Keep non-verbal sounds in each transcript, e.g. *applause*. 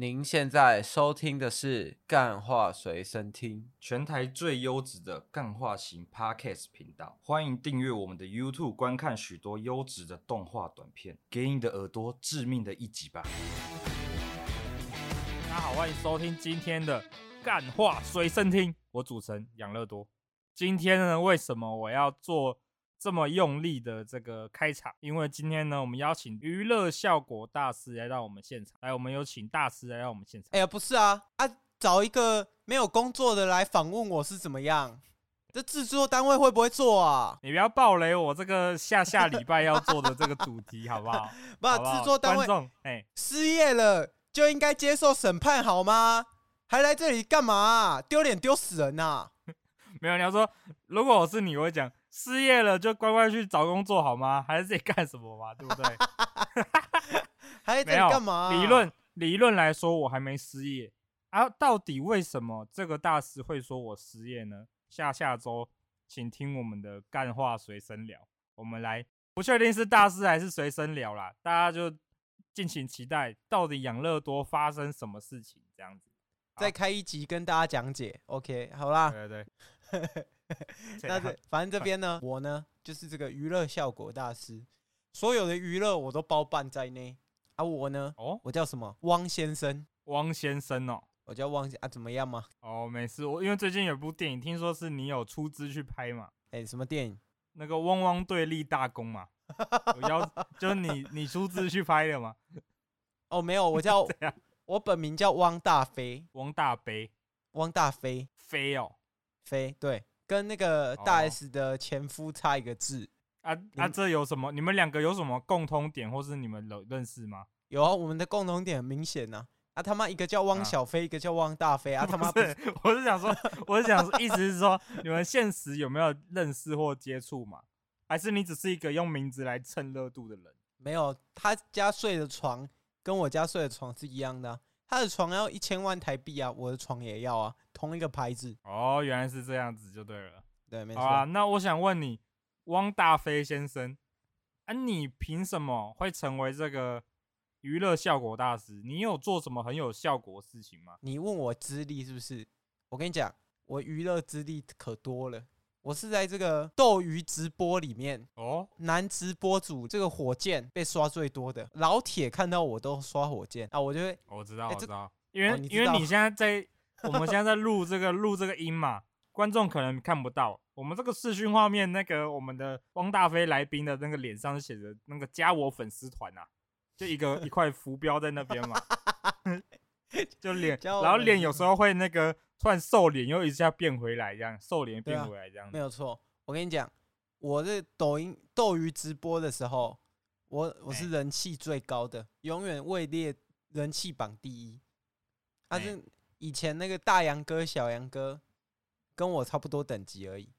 您现在收听的是《干话随身听》，全台最优质的干话型 Podcast 频道。欢迎订阅我们的 YouTube，观看许多优质的动画短片，给你的耳朵致命的一击吧！大家好，欢迎收听今天的《干话随身听》，我主持人养乐多。今天呢，为什么我要做这么用力的这个开场，因为今天呢，我们邀请娱乐效果大师来到我们现场。来，我们有请大师来到我们现场。哎呀，不是啊，啊，找一个没有工作的来访问我是怎么样？这制作单位会不会做啊？你不要暴雷我这个下下礼拜要做的这个主题，*laughs* 好不好？不，制作单位，哎，失业了就应该接受审判，好吗？还来这里干嘛啊？丢脸丢死人呐！*laughs* 没有，你要说，如果我是你，我会讲。失业了就乖乖去找工作好吗？还是自己干什么嘛？对不对？*laughs* 还在干嘛、啊？理论理论来说，我还没失业啊。到底为什么这个大师会说我失业呢？下下周请听我们的干话随身聊。我们来，不确定是大师还是随身聊啦，大家就敬请期待。到底养乐多发生什么事情？这样子，再开一集跟大家讲解。OK，好啦。对对对。*laughs* *laughs* 那这反正这边呢，*laughs* 我呢就是这个娱乐效果大师，所有的娱乐我都包办在内。啊，我呢，哦，我叫什么？汪先生。汪先生哦，我叫汪啊，怎么样吗？哦，没事。我因为最近有部电影，听说是你有出资去拍嘛？哎，什么电影？*laughs* 那个汪汪队立大功嘛？我要就是你你出资去拍的吗？哦，没有，我叫我本名叫汪大飞，汪大飞，汪大飞，飞哦，飞对。跟那个大 S 的前夫差一个字、哦、啊啊！这有什么？你们两个有什么共通点，或是你们有认识吗？有啊，我们的共同点很明显呐！啊他妈，一个叫汪小菲，啊、一个叫汪大菲啊！他妈不是，我是想说，*laughs* 我是想说，意思是说，你们现实有没有认识或接触嘛？还是你只是一个用名字来蹭热度的人？没有，他家睡的床跟我家睡的床是一样的、啊。他的床要一千万台币啊，我的床也要啊，同一个牌子。哦，原来是这样子就对了。对，没错。啊，那我想问你，汪大飞先生，啊，你凭什么会成为这个娱乐效果大师？你有做什么很有效果的事情吗？你问我资历是不是？我跟你讲，我娱乐资历可多了。我是在这个斗鱼直播里面哦，男直播主这个火箭被刷最多的，老铁看到我都刷火箭啊，我就会，我知道，我知道，因为因为你现在在，*laughs* 我们现在在录这个录这个音嘛，观众可能看不到，我们这个视讯画面，那个我们的汪大飞来宾的那个脸上写着那个加我粉丝团呐，就一个 *laughs* 一块浮标在那边嘛，*laughs* 就脸，然后脸有时候会那个。突然瘦脸又一下变回来，这样瘦脸变回来这样，没有错。我跟你讲，我这抖音斗鱼直播的时候，我我是人气最高的，永远位列人气榜第一。他是以前那个大杨哥、小杨哥，跟我差不多等级而已。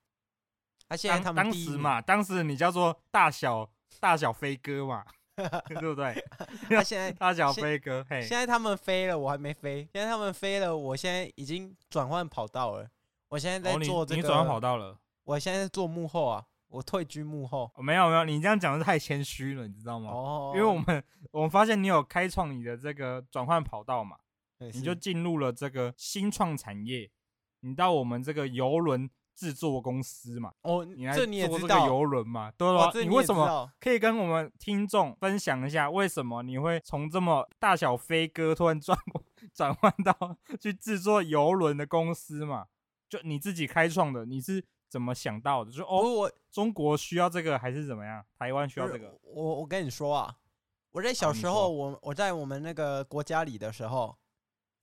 他现在他们当时嘛，当时你叫做大小大小飞哥嘛。*laughs* 对不对？他 *laughs* 现在大小飞哥，现在他们飞了，我还没飞。现在他们飞了，我现在已经转换跑道了。我现在在做这个，你转换跑道了。我现在在做幕后啊，我退居幕后。没有没有，你这样讲的太谦虚了，你知道吗？哦，因为我们我们发现你有开创你的这个转换跑道嘛，你就进入了这个新创产业，你到我们这个游轮。制作公司嘛，哦，你来做这个游轮嘛，对吧？你为什么可以跟我们听众分享一下，为什么你会从这么大小飞哥突然转 *laughs* 转换到去制作游轮的公司嘛？就你自己开创的，你是怎么想到的？就哦，我中国需要这个还是怎么样？台湾需要这个？我我跟你说啊，我在小时候，我我在我们那个国家里的时候。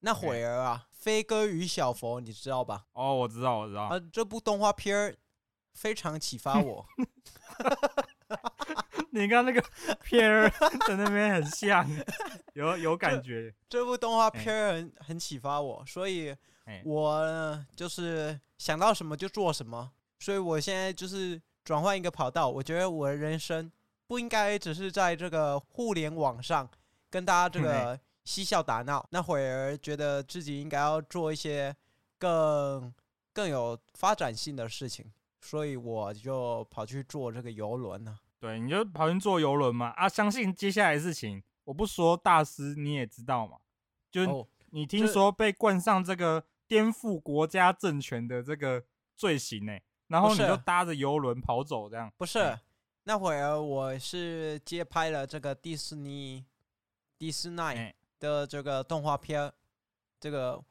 那会儿啊，《飞哥与小佛》你知道吧？哦，我知道，我知道。啊，这部动画片儿非常启发我。*laughs* 你看那个片儿 *laughs* 在那边很像，有有感觉。这，这部动画片儿很很启发我，所以我就是想到什么就做什么。所以我现在就是转换一个跑道，我觉得我的人生不应该只是在这个互联网上跟大家这个。嬉笑打闹，那会儿觉得自己应该要做一些更更有发展性的事情，所以我就跑去做这个游轮了。对，你就跑去做游轮嘛？啊，相信接下来的事情，我不说大师你也知道嘛。就你听说被冠上这个颠覆国家政权的这个罪行呢、欸，然后你就搭着游轮跑走这样？不是，欸、那会儿我是接拍了这个迪士尼迪士尼的这个动画片，欸、这个《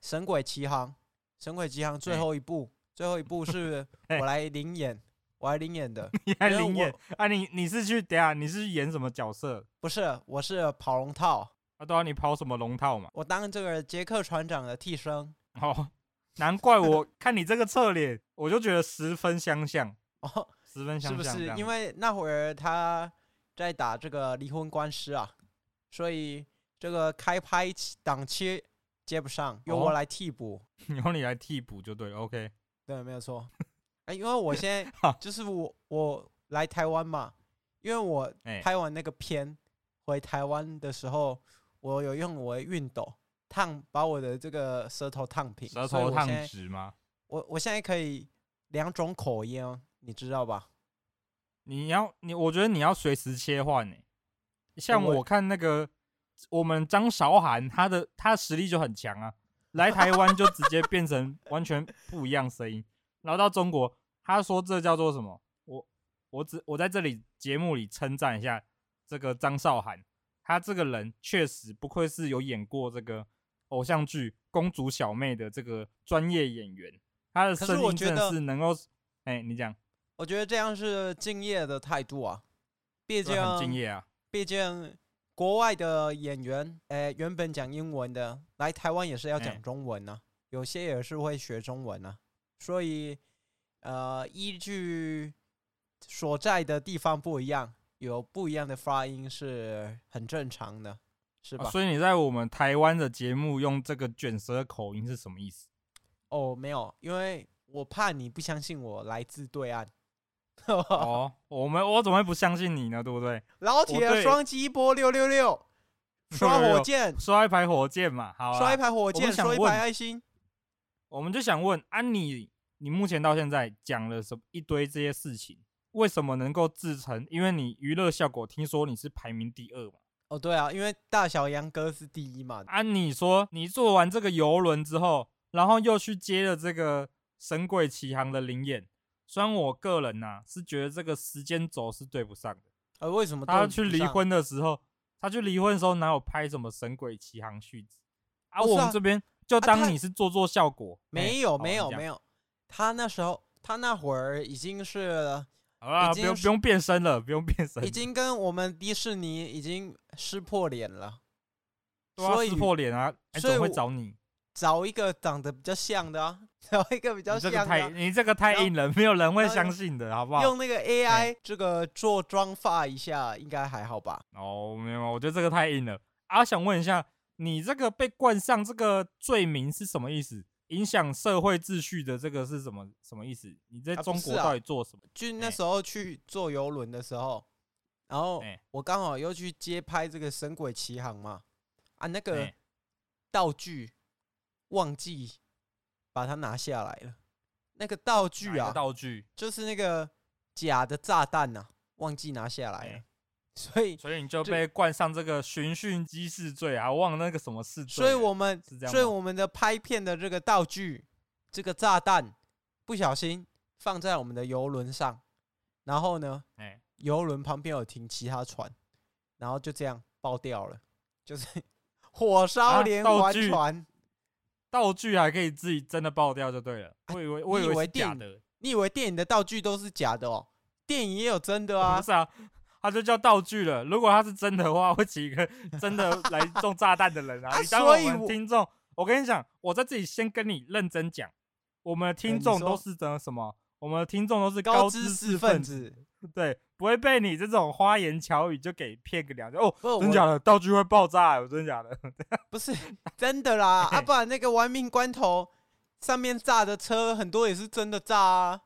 神鬼奇航》《神鬼奇航》最后一部，欸、最后一部是 *laughs* 我来领演。欸我来领演的，*laughs* 你还领演啊？你你是去等下？你是去演什么角色？不是，我是跑龙套啊。对啊，你跑什么龙套嘛？我当这个杰克船长的替身。哦，难怪我 *laughs* 看你这个侧脸，我就觉得十分相像哦，十分相像。是不是？因为那会儿他在打这个离婚官司啊，所以这个开拍档期接不上，由我来替补。*laughs* 由你来替补就对了，OK。对，没有错。哎，因为我 *laughs* 现在就是我我来台湾嘛，因为我拍完那个片回台湾的时候，我有用我的熨斗烫把我的这个舌头烫平，舌头烫直吗？我我现在可以两种口音，你知道吧？你要你，我觉得你要随时切换呢。像我看那个我们张韶涵，他的他实力就很强啊，来台湾就直接变成完全不一样声音。然后到中国，他说这叫做什么？我我只我在这里节目里称赞一下这个张韶涵，他这个人确实不愧是有演过这个偶像剧《公主小妹》的这个专业演员，他的声音真的是能够，哎，你讲，我觉得这样是敬业的态度啊，毕竟很敬业啊，毕竟国外的演员，诶，原本讲英文的来台湾也是要讲中文啊，有些也是会学中文啊。所以，呃，依据所在的地方不一样，有不一样的发音是很正常的，是吧？啊，所以你在我们台湾的节目用这个卷舌口音是什么意思？哦，没有，因为我怕你不相信我来自对岸。哦，我们我怎么会不相信你呢？对不对？老铁双击波六六六，*laughs* 刷火箭，*laughs* 刷一排火箭嘛，好，刷一排火箭，刷一排爱心。我们就想问安妮。你目前到现在讲了什么一堆这些事情，为什么能够制成？因为你娱乐效果，听说你是排名第二嘛？哦，对啊，因为大小杨哥是第一嘛。按你说，你做完这个游轮之后，然后又去接了这个《神鬼奇航》的灵演，虽然我个人呐、啊、是觉得这个时间轴是对不上的。呃，为什么？他去离婚的时候，他去离婚的时候哪有拍什么《神鬼奇航》续集？啊，我们这边就当你是做做效果。没有，没有，没有。他那时候，他那会儿已经是，好了，不用不用变身了，不用变身，已经跟我们迪士尼已经撕破脸了，所以撕破脸啊，所以会找你，找一个长得比较像的啊，*laughs* 找一个比较像的，你这个太，你这个太硬了，没有人会相信的，好不好？用那个 AI 这个做妆发一下，应该还好吧？哦，没有，我觉得这个太硬了。啊，想问一下，你这个被冠上这个罪名是什么意思？影响社会秩序的这个是什么什么意思？你在中国到底做什么？啊啊、就那时候去坐游轮的时候，然后我刚好又去接拍这个《神鬼奇航》嘛，啊，那个道具忘记把它拿下来了。那个道具啊，道具就是那个假的炸弹呐、啊，忘记拿下来了。所以，所以你就被冠上这个寻衅滋事罪啊，忘了那个什么事罪。所以我们，所以我们的拍片的这个道具，这个炸弹，不小心放在我们的游轮上，然后呢，哎，游轮旁边有停其他船，然后就这样爆掉了，就是火烧连环船。道具还可以自己真的爆掉就对了。我以为，我以为假的。你以为电影的道具都是假的哦？电影也有真的啊。*laughs* 不是啊。他就叫道具了。如果它是真的话，会请一个真的来中炸弹的人啊！*laughs* 你当我们听众，我跟你讲，我在这里先跟你认真讲，我们的听众都是的什么？我们的听众都是高知识分子，对，不会被你这种花言巧语就给骗个两句哦。真假的道具会爆炸？有真假的？*laughs* 不是真的啦！啊，不然那个玩命关头上面炸的车很多也是真的炸啊。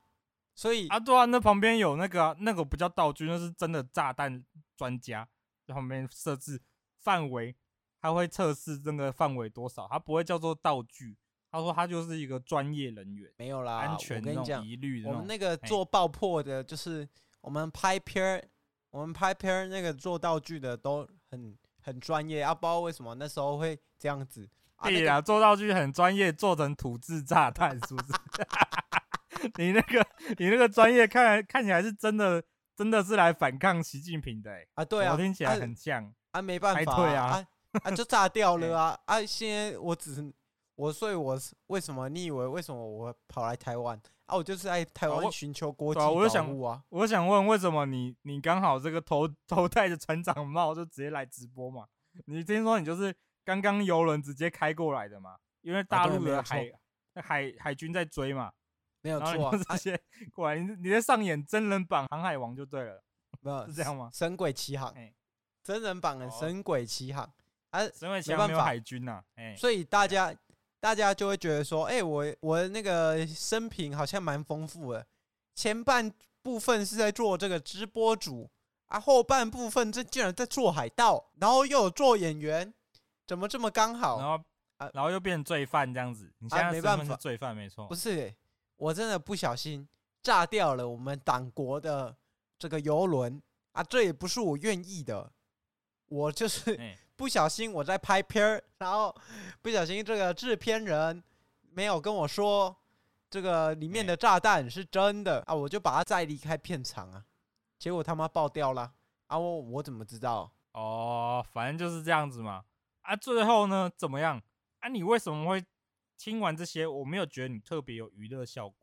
所以啊，对啊，那旁边有那个、啊，那个不叫道具，那是真的炸弹专家在旁边设置范围，他会测试这个范围多少，他不会叫做道具。他说他就是一个专业人员，没有啦，安全那种疑虑的。我们那个做爆破的，就是我们拍片儿，我们拍片儿那个做道具的都很很专业啊，不知道为什么那时候会这样子。对呀，做道具很专业，做成土制炸弹，是不是？*laughs* 你那个你那个专业看来看起来是真的，真的是来反抗习近平的、欸、啊！对啊，我听起来很像啊，啊，没办法啊，对啊，啊，啊就炸掉了啊！*laughs* 啊，现在我只是我，所以我是为什么？你以为为什么我跑来台湾啊？我就是在台湾寻求国际保护啊！我想，我想问，为什么你你刚好这个头头戴着船长帽就直接来直播嘛？你听说你就是刚刚游轮直接开过来的嘛？因为大陆的海、啊、海海军在追嘛。没有错、啊，这些、啊、果然你你在上演真人版《航海王》就对了，没有是这样吗？神鬼奇航，欸、真人版的《神鬼奇航》啊，神鬼奇航没有海军呐、啊，哎、欸，所以大家大家就会觉得说，哎、欸，我我的那个生平好像蛮丰富的，前半部分是在做这个直播主啊，后半部分这竟然在做海盗，然后又有做演员，怎么这么刚好？然后啊，然后又变成罪犯这样子，你现在没办法，罪犯没错，不是、欸。我真的不小心炸掉了我们党国的这个游轮啊！这也不是我愿意的，我就是不小心我在拍片儿，然后不小心这个制片人没有跟我说这个里面的炸弹是真的啊，我就把它再离开片场啊，结果他妈爆掉了啊！我我怎么知道？哦，反正就是这样子嘛啊！最后呢怎么样啊？你为什么会？听完这些，我没有觉得你特别有娱乐效果。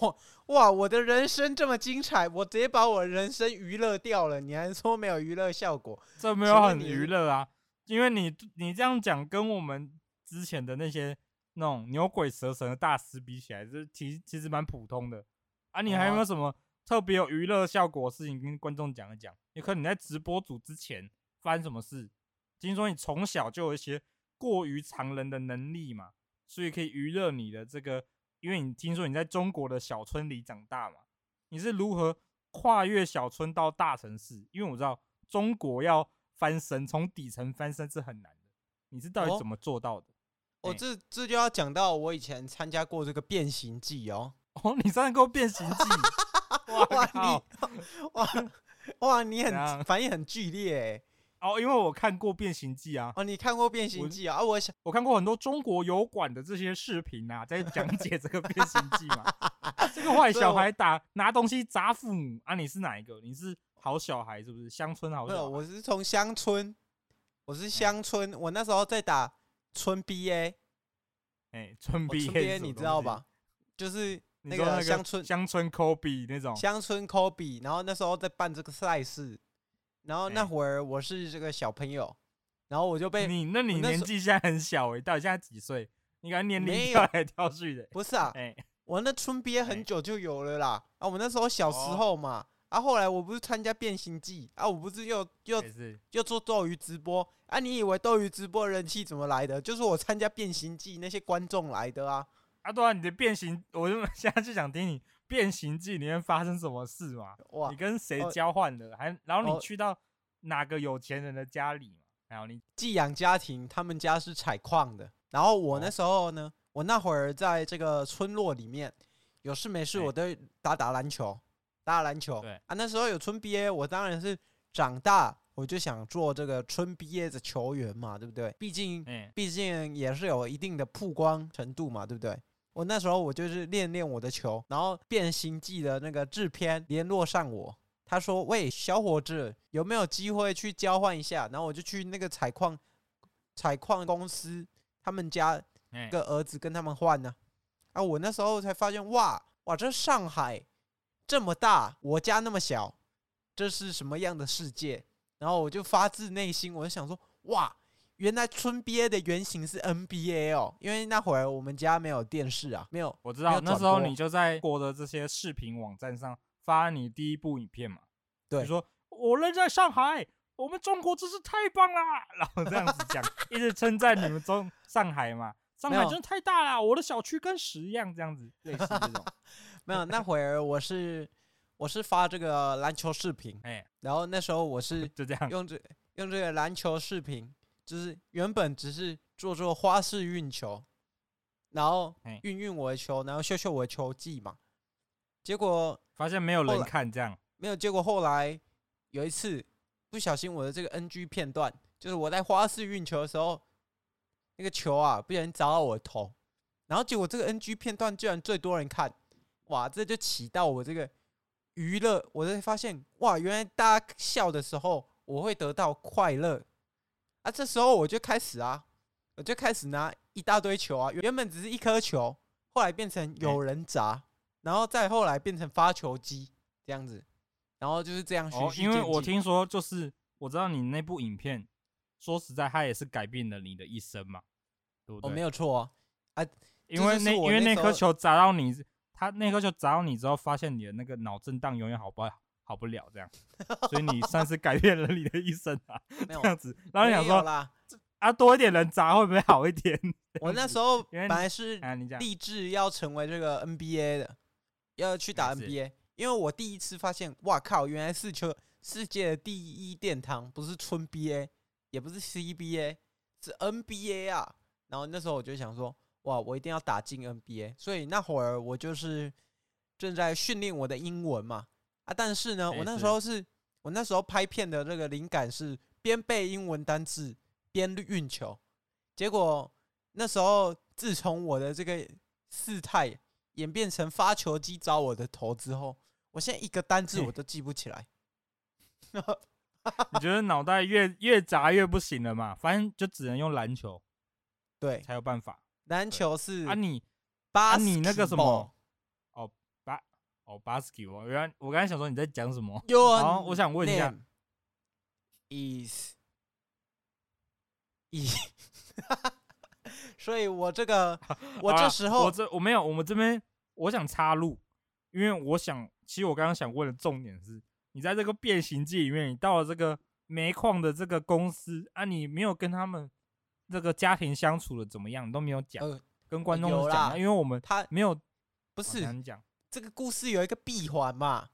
哇哇！我的人生这么精彩，我直接把我人生娱乐掉了，你还说没有娱乐效果？*laughs* 这没有很娱乐啊，因为你你这样讲，跟我们之前的那些那种牛鬼蛇神的大师比起来，这其其实蛮普通的啊。你还有没有什么特别有娱乐效果的事情跟观众讲一讲？也可能你在直播组之前发生什么事？听说你从小就有一些过于常人的能力嘛？所以可以娱乐你的这个，因为你听说你在中国的小村里长大嘛，你是如何跨越小村到大城市？因为我知道中国要翻身，从底层翻身是很难的。你是到底怎么做到的？哦，欸、这这就要讲到我以前参加过这个变形记哦。*laughs* 哦，你参加过变形记？*laughs* 哇你 *laughs* 哇哇，你很反应很剧烈哎。哦，因为我看过《变形记》啊。哦，你看过《变形记》啊？我想我看过很多中国油管的这些视频啊，在讲解这个《变形记》嘛。这个坏小孩打拿东西砸父母啊！你是哪一个？你是好小孩是不是？乡村好小孩？没有，我是从乡村，我是乡村。我那时候在打村 BA，哎，村 BA，你知道吧？就是那个乡村乡村 Kobe 那种乡村 Kobe，然后那时候在办这个赛事。然后那会儿我是这个小朋友，然后我就被你，那你年纪现在很小诶，到底现在几岁？你看年龄跳来跳去的。不是啊，*laughs* 我那村憋很久就有了啦。啊，我那时候小时候嘛，啊，后来我不是参加变形记啊，我不是又又又做斗鱼直播啊？你以为斗鱼直播人气怎么来的？就是我参加变形记那些观众来的啊。啊，对啊，你的变形，我就 *laughs* 现在就想听你。变形记里面发生什么事吗？哇，你跟谁交换的？还然后你去到哪个有钱人的家里嘛？然后你寄养家庭，他们家是采矿的。然后我那时候呢，我那会儿在这个村落里面，有事没事我都打打篮球，打打篮球。对啊，那时候有村 BA，我当然是长大我就想做这个村 BA 的球员嘛，对不对？毕竟，毕竟也是有一定的曝光程度嘛，对不对？我那时候我就是练练我的球，然后变形记的那个制片联络上我，他说：“喂，小伙子，有没有机会去交换一下？”然后我就去那个采矿采矿公司，他们家个儿子跟他们换呢。啊，我那时候才发现，哇哇，这上海这么大，我家那么小，这是什么样的世界？然后我就发自内心，我就想说，哇。原来村 BA 的原型是 NBA 哦，因为那会儿我们家没有电视啊，没有。我知道那时候你就在过的这些视频网站上发你第一部影片嘛，对，你说我人在上海，我们中国真是太棒啦，然后这样子讲，一直称赞你们中上海嘛，*laughs* 上海真的太大了，我的小区跟屎一样，这样子 *laughs* 类似这种。没有，那会儿我是我是发这个篮球视频，哎，然后那时候我是 *laughs* 就这样用这用这个篮球视频。就是原本只是做做花式运球，然后运运我的球，然后秀秀我的球技嘛。结果发现没有人看，这样没有。结果后来有一次不小心，我的这个 NG 片段就是我在花式运球的时候，那个球啊，不小心砸到我的头，然后结果这个 NG 片段居然最多人看，哇，这就起到我这个娱乐，我才发现哇，原来大家笑的时候，我会得到快乐，啊，这时候我就开始啊，我就开始拿一大堆球啊，原本只是一颗球，后来变成有人砸，然后再后来变成发球机这样子，然后就是这样循序渐进。因为我听说就是我知道你那部影片。说实在，它也是改变了你的一生嘛，对不对？哦，没有错啊，啊，因为那，那因为那颗球砸到你，他那颗球砸到你之后，发现你的那个脑震荡永远好不好不了，这样，所以你算是改变了你的一生啊，*laughs* 这样子。然后你想说啦，啊，多一点人砸会不会好一点？*laughs* 我那时候本来是立志要成为这个 NBA 的，要去打 NBA，因为我第一次发现，哇靠，原来是球世界的第一殿堂不是春 BA。也不是 CBA，是 NBA 啊。然后那时候我就想说，哇，我一定要打进 NBA。所以那会儿我就是正在训练我的英文嘛。啊，但是呢，我那时候是我那时候拍片的那个灵感是边背英文单字边运球。结果那时候自从我的这个事态演变成发球机找我的头之后，我现在一个单字我都记不起来。你觉得脑袋越越砸越不行了嘛？反正就只能用篮球，对，才有办法。篮球是啊你，啊你那个什么？哦巴哦巴斯克哦，原来我刚才想说你在讲什么？然后我想问一下，is is，*laughs* *laughs* 所以我这个 *laughs* 我这时候我这我没有，我们这边我想插入，因为我想，其实我刚刚想问的重点是。你在这个变形记里面，你到了这个煤矿的这个公司啊，你没有跟他们这个家庭相处的怎么样，你都没有讲，呃、跟观众讲、啊，因为我们他没有，不是讲这个故事有一个闭环嘛？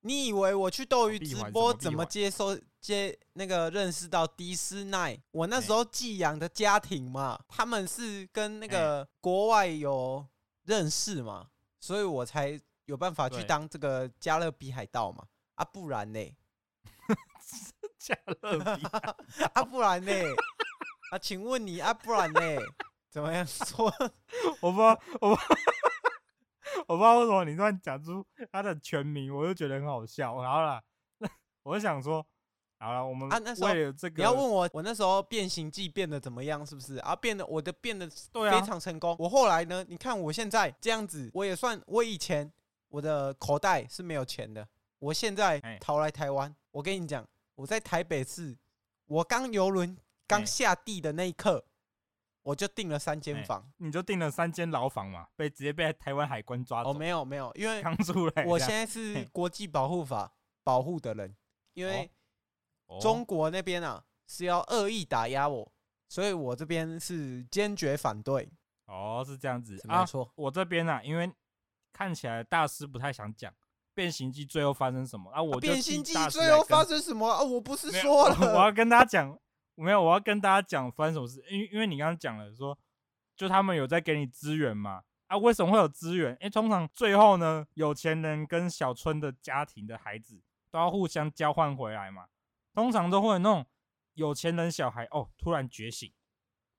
你以为我去斗鱼直播怎么接收接那个认识到迪斯奈？我那时候寄养的家庭嘛，他们是跟那个国外有认识嘛，所以我才有办法去当这个加勒比海盗嘛。啊，不然呢？*laughs* 加勒比 *laughs* 啊，不然呢？啊，请问你啊，不然呢？怎么样说？*laughs* 我不，我不我不知道为什么你突然讲出他的全名，我就觉得很好笑。好了，*laughs* 我就想说，好了，我们啊，那时候为了这个，你要问我，我那时候变形记变得怎么样？是不是啊？变得我的变得非常成功。我后来呢？你看我现在这样子，我也算，我以前我的口袋是没有钱的。我现在逃来台湾，我跟你讲，我在台北市，我刚游轮刚下地的那一刻，我就订了三间房，你就订了三间牢房嘛，被直接被台湾海关抓走。哦，没有没有，因为刚出来，我现在是国际保护法 *laughs* 保护的人，因为中国那边啊是要恶意打压我，所以我这边是坚决反对。哦，是这样子，没错。我这边啊，因为看起来大师不太想讲。变形记最后发生什么啊？我变形记最后发生什么啊？我不是说了，*laughs* 我要跟大家讲，没有，我要跟大家讲发生什么事。因因为你刚刚讲了说，就他们有在给你资源嘛？啊，为什么会有资源？因为通常最后呢，有钱人跟小村的家庭的孩子都要互相交换回来嘛。通常都会有那种有钱人小孩哦，突然觉醒，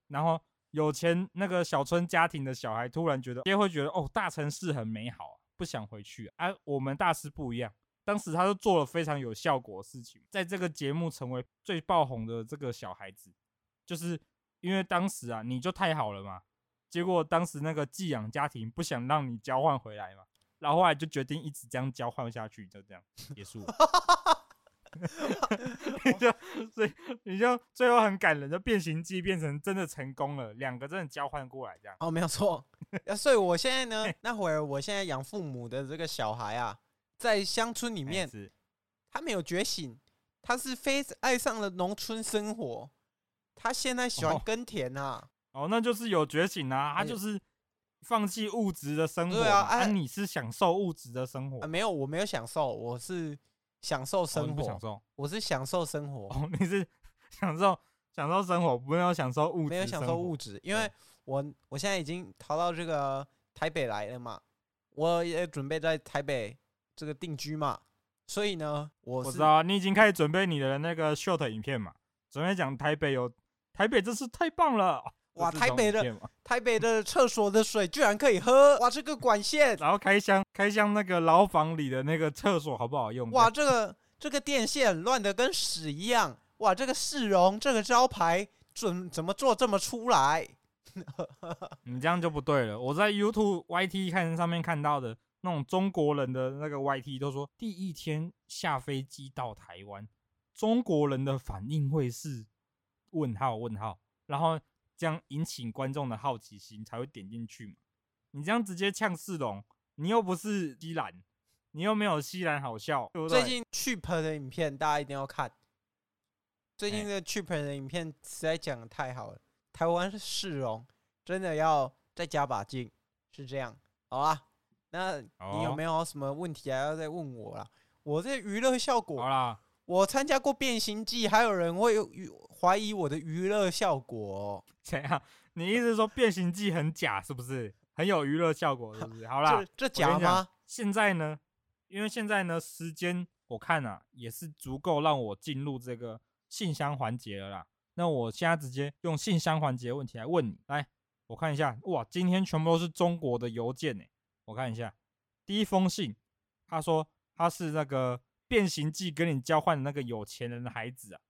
然后有钱那个小村家庭的小孩突然觉得，也会觉得哦，大城市很美好。不想回去啊！啊我们大师不一样，当时他就做了非常有效果的事情，在这个节目成为最爆红的这个小孩子，就是因为当时啊，你就太好了嘛。结果当时那个寄养家庭不想让你交换回来嘛，然后后来就决定一直这样交换下去，就这样结束 *laughs* 就所以你就最后很感人，就变形记变成真的成功了，两个真的交换过来这样。哦，没有错。*laughs* 所以我现在呢，那会儿我现在养父母的这个小孩啊，在乡村里面，他没有觉醒，他是非爱上了农村生活，他现在喜欢耕田啊。哦，那就是有觉醒啊，他就是放弃物质的生活。对啊，啊，你是享受物质的生活？没有，我没有享受，我是。享受生活，哦、我是享受生活。哦，*laughs* 你是享受享受生活，不要享受物质，没有享受物质，因为我我现在已经逃到这个台北来了嘛，我也准备在台北这个定居嘛，所以呢，我我知道你已经开始准备你的那个 short 影片嘛，准备讲台北有台北，真是太棒了！哇，台北的台北的厕所的水居然可以喝！哇，这个管线，然后开箱开箱那个牢房里的那个厕所好不好用？哇，这个这个电线乱的跟屎一样！哇，这个市容这个招牌准怎么做这么出来？*laughs* 你这样就不对了。我在 YouTube YT 看上面看到的那种中国人的那个 YT 都说，第一天下飞机到台湾，中国人的反应会是问号问号，然后这样引起观众的好奇心才会点进去嘛。你这样直接呛世龙，你又不是西兰，你又没有西兰好笑，对不对？最近 Cheap 的影片大家一定要看，最近这个 Cheap 的影片实在讲的太好了。台湾是市容，真的要再加把劲，是这样。好啦，那你有没有什么问题还要再问我啦？我这娱乐效果，好啦，我参加过变形记，还有人会怀疑我的娱乐效果喔。怎样？你意思说变形记很假，是不是？很有娱乐效果，是不是？好啦，这，这假吗？现在呢？因为现在呢，时间我看啊，也是足够让我进入这个信箱环节了啦。那我现在直接用信箱环节问题来问你，来，我看一下，哇，今天全部都是中国的邮件呢。我看一下，第一封信，他说他是那个变形计跟你交换的那个有钱人的孩子啊。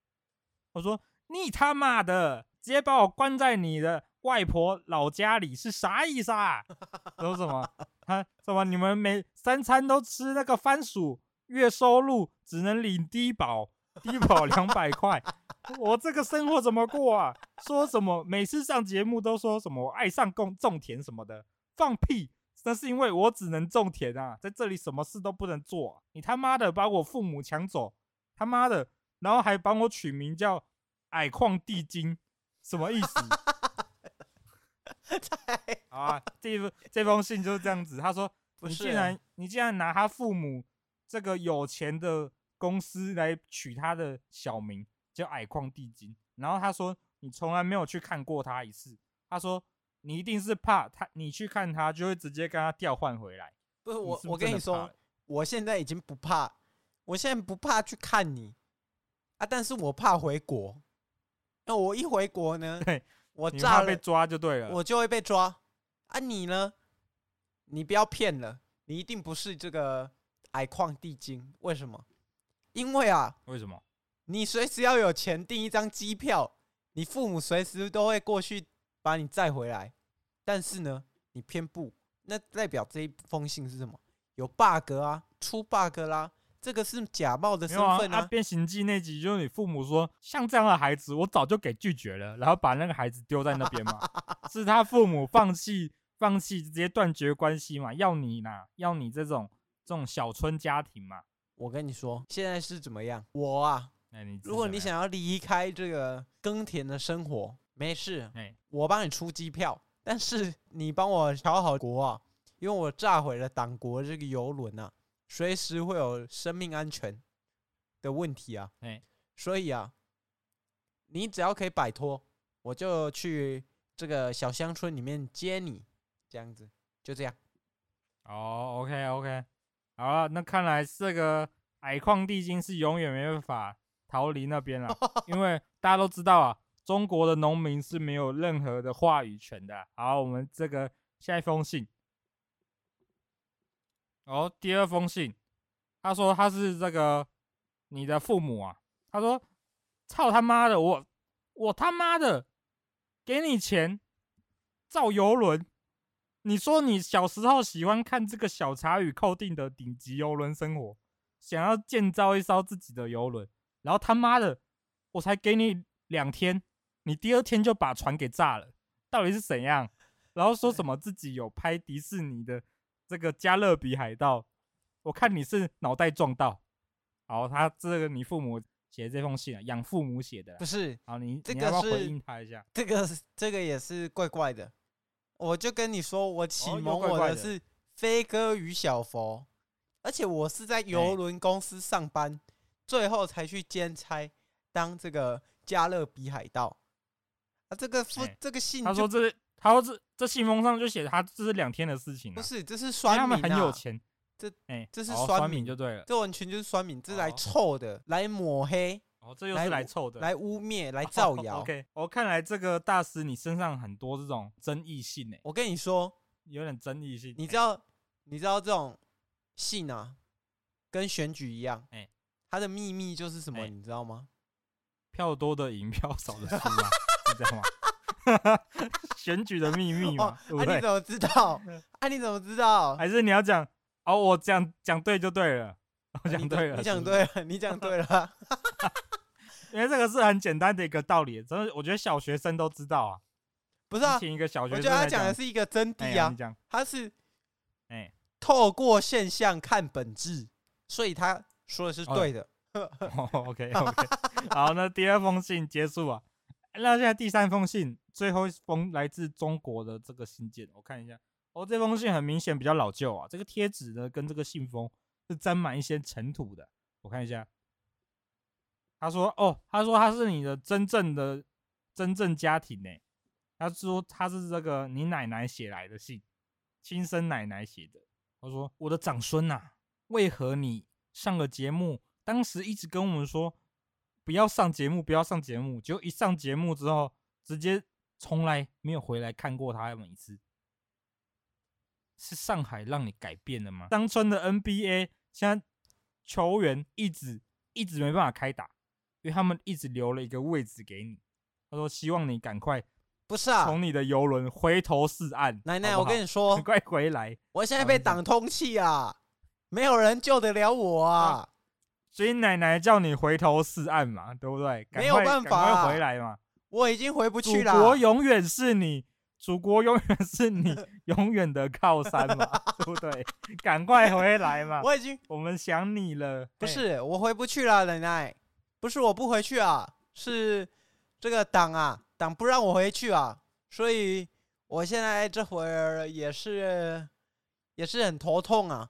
我说你他妈的，直接把我关在你的外婆老家里是啥意思啊？*laughs* 说什么？他什么？你们每三餐都吃那个番薯，月收入只能领低保，低保两百块。我这个生活怎么过啊？说什么每次上节目都说什么爱上种种田什么的，放屁！那是因为我只能种田啊，在这里什么事都不能做啊。你他妈的把我父母抢走，他妈的，然后还帮我取名叫矮矿地精，什么意思？*laughs* 好啊，这这封信就是这样子。他说：“你竟然你竟然拿他父母这个有钱的公司来取他的小名。”叫矮矿地精，然后他说你从来没有去看过他一次，他说你一定是怕他，你去看他就会直接跟他调换回来。不是我，我跟你说，我现在已经不怕，我现在不怕去看你啊，但是我怕回国。那我一回国呢，对，我炸了被抓就对了，我就会被抓啊。你呢？你不要骗了，你一定不是这个矮矿地精。为什么？因为啊，为什么？你随时要有钱订一张机票，你父母随时都会过去把你载回来。但是呢，你偏不，那代表这一封信是什么？有 bug 啊，出 bug 啦，这个是假冒的身份啊。啊，变形记那集就是你父母说，像这样的孩子，我早就给拒绝了，然后把那个孩子丢在那边嘛，*laughs* 是他父母放弃，放弃直接断绝关系嘛，要你呢，要你这种这种小村家庭嘛。我跟你说，现在是怎么样？我啊。你如果你想要离开这个耕田的生活，没事，哎我帮你出机票，但是你帮我调好国啊，因为我炸毁了党国这个游轮啊，随时会有生命安全的问题啊，哎所以啊，你只要可以摆脱，我就去这个小乡村里面接你，这样子，就这样。哦，OK OK，好了，那看来这个矮矿地精是永远没办法。逃离那边了，*laughs* 因为大家都知道啊，中国的农民是没有任何的话语权的。好，我们这个下一封信，哦，第二封信，他说他是这个你的父母啊，他说操他妈的，我我他妈的给你钱造邮轮，你说你小时候喜欢看这个小茶与寇定的顶级邮轮生活，想要建造一艘自己的邮轮。然后他妈的，我才给你两天，你第二天就把船给炸了，到底是怎样？然后说什么自己有拍迪士尼的这个加勒比海盗，我看你是脑袋撞到。好，他这个你父母写的这封信啊，养父母写的，不是？好，你这个是回应他一下？这个这个也是怪怪的。我就跟你说，我启蒙我的是飞哥与小佛，而且我是在游轮公司上班。最后才去兼差当这个加勒比海盗啊！这个封、欸、这个信，他说这他说这这信封上就写他这是两天的事情、啊，不是这是酸民、啊、他们很有钱，这哎、欸、这是酸民、哦、就对了，这完全就是酸民，这是来臭的，哦、来抹黑哦，这又是来凑的，来污蔑，来造谣。哦、OK，我、哦、看来这个大师你身上很多这种争议性诶。我跟你说，有点争议性。你知道，你知道这种信啊，跟选举一样，哎，它的秘密就是什么？你知道吗？票多的赢，票少的输吗？*laughs* 是这样吗？*laughs* 选举的秘密嘛？哦、啊，你怎么知道？*laughs* 啊，你怎么知道？还是你要讲？哦，我讲讲对就对了。*laughs* 我讲对了，你讲对了，你讲对了。因为这个是很简单的一个道理，真的，我觉得小学生都知道啊。不是啊，请一个小学生，我觉得他讲的是一个真谛啊。欸、他是，哎，透过现象看本质，所以他说的是对的。哦、OK OK，好，那第二封信结束啊。那现在第三封信，最后一封来自中国的这个信件，我看一下。哦，这封信很明显比较老旧啊，这个贴纸呢跟这个信封是沾满一些尘土的。我看一下，他说：“哦，他说他是你的真正的真正家庭呢。他说他是这个你奶奶写来的信，亲生奶奶写的。他说我的长孙呐，为何你上个节目，当时一直跟我们说。”不要上节目，不要上节目，就一上节目之后，直接从来没有回来看过他们一次。是上海让你改变了吗？当春的 NBA 现在球员一直一直没办法开打，因为他们一直留了一个位置给你。他说希望你赶快，不是啊，从你的游轮回头是岸。奶奶，我跟你说，赶快回来！我现在被挡通气啊，没有人救得了我啊。啊所以奶奶叫你回头是岸嘛，对不对？没有办法、啊，回来嘛！我已经回不去了。祖国永远是你，祖国永远是你 *laughs* 永远的靠山嘛，对不对？赶快回来嘛！我已经，我们想你了。不是，我回不去了，奶奶。不是我不回去啊，是这个党啊，党不让我回去啊。所以我现在这会儿也是，也是很头痛啊。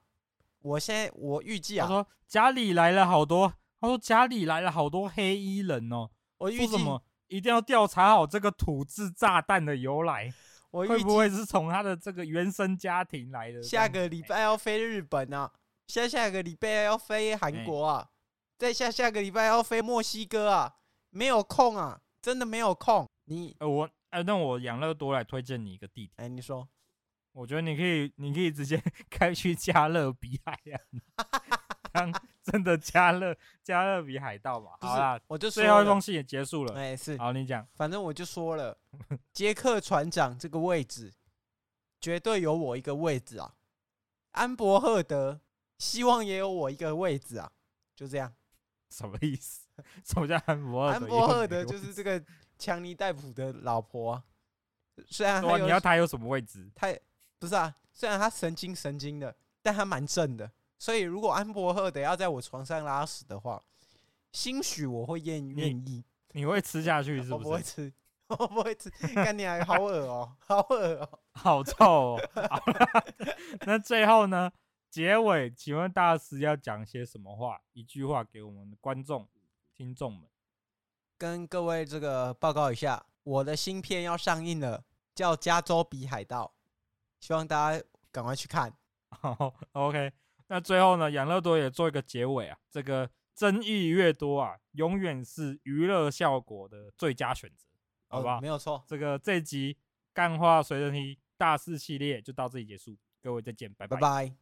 我现在我预计啊，他说家里来了好多，他说家里来了好多黑衣人哦。我预计什么一定要调查好这个土制炸弹的由来，我会不会是从他的这个原生家庭来的？下个礼拜要飞日本啊，下下个礼拜要飞韩国啊，再下下个礼拜要飞墨西哥啊，没有空啊，真的没有空。你呃我呃那我养乐多来推荐你一个地点，哎你说。我觉得你可以，你可以直接 *laughs* 开去加勒比海洋，*laughs* 当真的加勒加勒比海盗吧。好啦，我就最后一封信也结束了。哎，是。好，你讲。反正我就说了，*laughs* 杰克船长这个位置绝对有我一个位置啊。安伯赫德希望也有我一个位置啊。就这样。什么意思？什么叫安伯赫德？安伯赫德就是这个强尼戴普的老婆啊。虽然他你要他有什么位置？他。不是啊，虽然他神经神经的，但他蛮正的。所以如果安伯赫得要在我床上拉屎的话，兴许我会愿愿意。你会吃下去是不是？我不会吃，*laughs* 我不会吃。干你啊，好恶哦，好恶哦，好臭哦。好了，那最后呢？结尾，请问大师要讲些什么话？一句话给我们的观众、听众们，跟各位这个报告一下，我的新片要上映了，叫《加州比海盗》。希望大家赶快去看。好，*laughs* OK。那最后呢，养乐多也做一个结尾啊。这个争议越多啊，永远是娱乐效果的最佳选择，好不好？哦，没有错。这个这集干话随身听大四系列就到这里结束，各位再见，拜拜。拜拜。